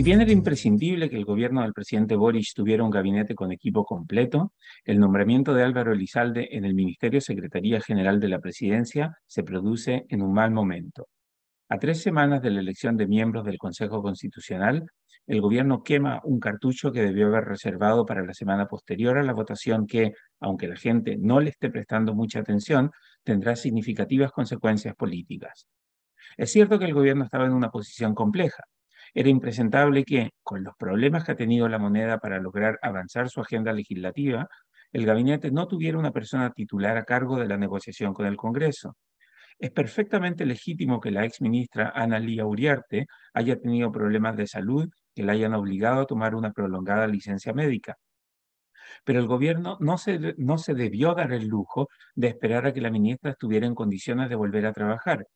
Si bien era imprescindible que el gobierno del presidente Boris tuviera un gabinete con equipo completo, el nombramiento de Álvaro Elizalde en el Ministerio Secretaría General de la Presidencia se produce en un mal momento. A tres semanas de la elección de miembros del Consejo Constitucional, el gobierno quema un cartucho que debió haber reservado para la semana posterior a la votación que, aunque la gente no le esté prestando mucha atención, tendrá significativas consecuencias políticas. Es cierto que el gobierno estaba en una posición compleja. Era impresentable que, con los problemas que ha tenido la moneda para lograr avanzar su agenda legislativa, el gabinete no tuviera una persona titular a cargo de la negociación con el Congreso. Es perfectamente legítimo que la exministra Ana Lía Uriarte haya tenido problemas de salud que la hayan obligado a tomar una prolongada licencia médica. Pero el gobierno no se, no se debió dar el lujo de esperar a que la ministra estuviera en condiciones de volver a trabajar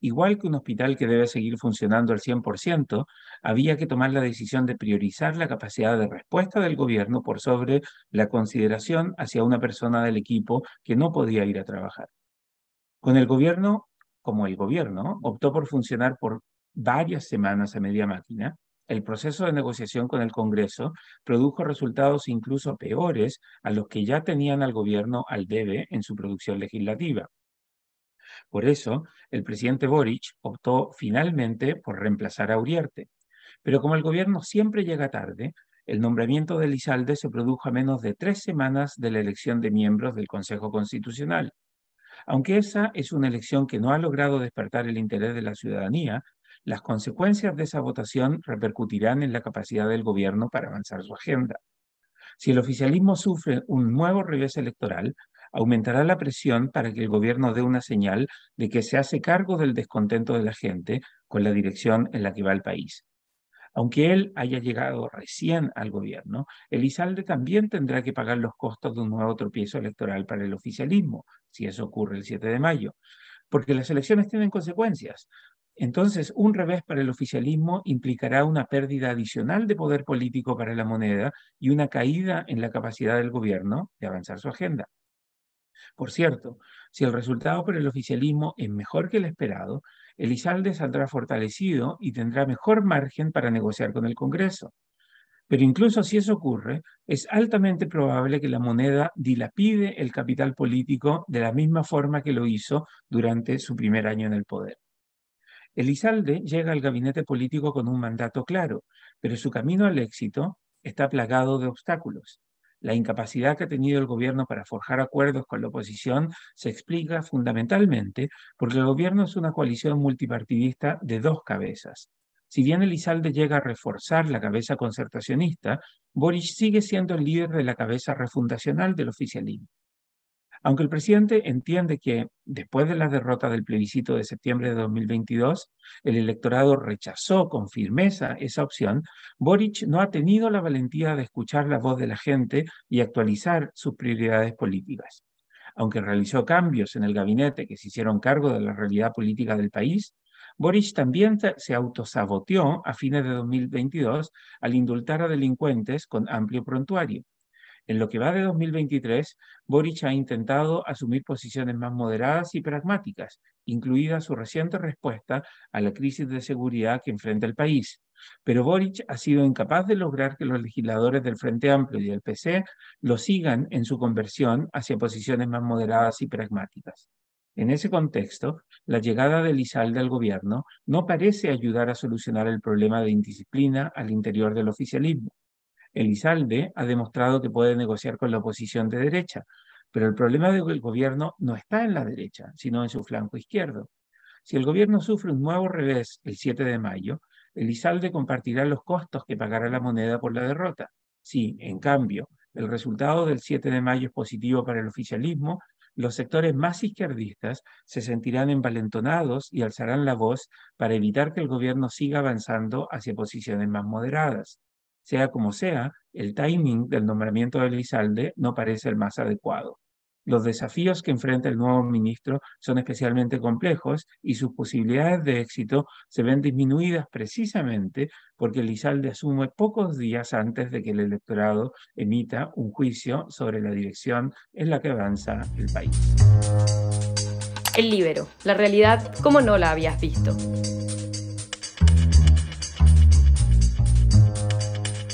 igual que un hospital que debe seguir funcionando al 100%, había que tomar la decisión de priorizar la capacidad de respuesta del gobierno por sobre la consideración hacia una persona del equipo que no podía ir a trabajar. Con el gobierno, como el gobierno, optó por funcionar por varias semanas a media máquina, el proceso de negociación con el Congreso produjo resultados incluso peores a los que ya tenían al gobierno al debe en su producción legislativa. Por eso, el presidente Boric optó finalmente por reemplazar a Uriarte. Pero como el gobierno siempre llega tarde, el nombramiento de Lizalde se produjo a menos de tres semanas de la elección de miembros del Consejo Constitucional. Aunque esa es una elección que no ha logrado despertar el interés de la ciudadanía, las consecuencias de esa votación repercutirán en la capacidad del gobierno para avanzar su agenda. Si el oficialismo sufre un nuevo revés electoral, aumentará la presión para que el gobierno dé una señal de que se hace cargo del descontento de la gente con la dirección en la que va el país. Aunque él haya llegado recién al gobierno, Elizalde también tendrá que pagar los costos de un nuevo tropiezo electoral para el oficialismo, si eso ocurre el 7 de mayo, porque las elecciones tienen consecuencias. Entonces, un revés para el oficialismo implicará una pérdida adicional de poder político para la moneda y una caída en la capacidad del gobierno de avanzar su agenda. Por cierto, si el resultado para el oficialismo es mejor que el esperado, Elizalde saldrá fortalecido y tendrá mejor margen para negociar con el Congreso. Pero incluso si eso ocurre, es altamente probable que la moneda dilapide el capital político de la misma forma que lo hizo durante su primer año en el poder. Elizalde llega al gabinete político con un mandato claro, pero su camino al éxito está plagado de obstáculos. La incapacidad que ha tenido el gobierno para forjar acuerdos con la oposición se explica fundamentalmente porque el gobierno es una coalición multipartidista de dos cabezas. Si bien Elizalde llega a reforzar la cabeza concertacionista, Boris sigue siendo el líder de la cabeza refundacional del oficialismo. Aunque el presidente entiende que, después de la derrota del plebiscito de septiembre de 2022, el electorado rechazó con firmeza esa opción, Boric no ha tenido la valentía de escuchar la voz de la gente y actualizar sus prioridades políticas. Aunque realizó cambios en el gabinete que se hicieron cargo de la realidad política del país, Boric también se autosaboteó a fines de 2022 al indultar a delincuentes con amplio prontuario. En lo que va de 2023, Boric ha intentado asumir posiciones más moderadas y pragmáticas, incluida su reciente respuesta a la crisis de seguridad que enfrenta el país. Pero Boric ha sido incapaz de lograr que los legisladores del Frente Amplio y del PC lo sigan en su conversión hacia posiciones más moderadas y pragmáticas. En ese contexto, la llegada de Lizalde al gobierno no parece ayudar a solucionar el problema de indisciplina al interior del oficialismo. Elizalde ha demostrado que puede negociar con la oposición de derecha, pero el problema del gobierno no está en la derecha, sino en su flanco izquierdo. Si el gobierno sufre un nuevo revés el 7 de mayo, Elizalde compartirá los costos que pagará la moneda por la derrota. Si, en cambio, el resultado del 7 de mayo es positivo para el oficialismo, los sectores más izquierdistas se sentirán envalentonados y alzarán la voz para evitar que el gobierno siga avanzando hacia posiciones más moderadas. Sea como sea, el timing del nombramiento de Elizalde no parece el más adecuado. Los desafíos que enfrenta el nuevo ministro son especialmente complejos y sus posibilidades de éxito se ven disminuidas precisamente porque Elizalde asume pocos días antes de que el electorado emita un juicio sobre la dirección en la que avanza el país. El libero, la realidad como no la habías visto.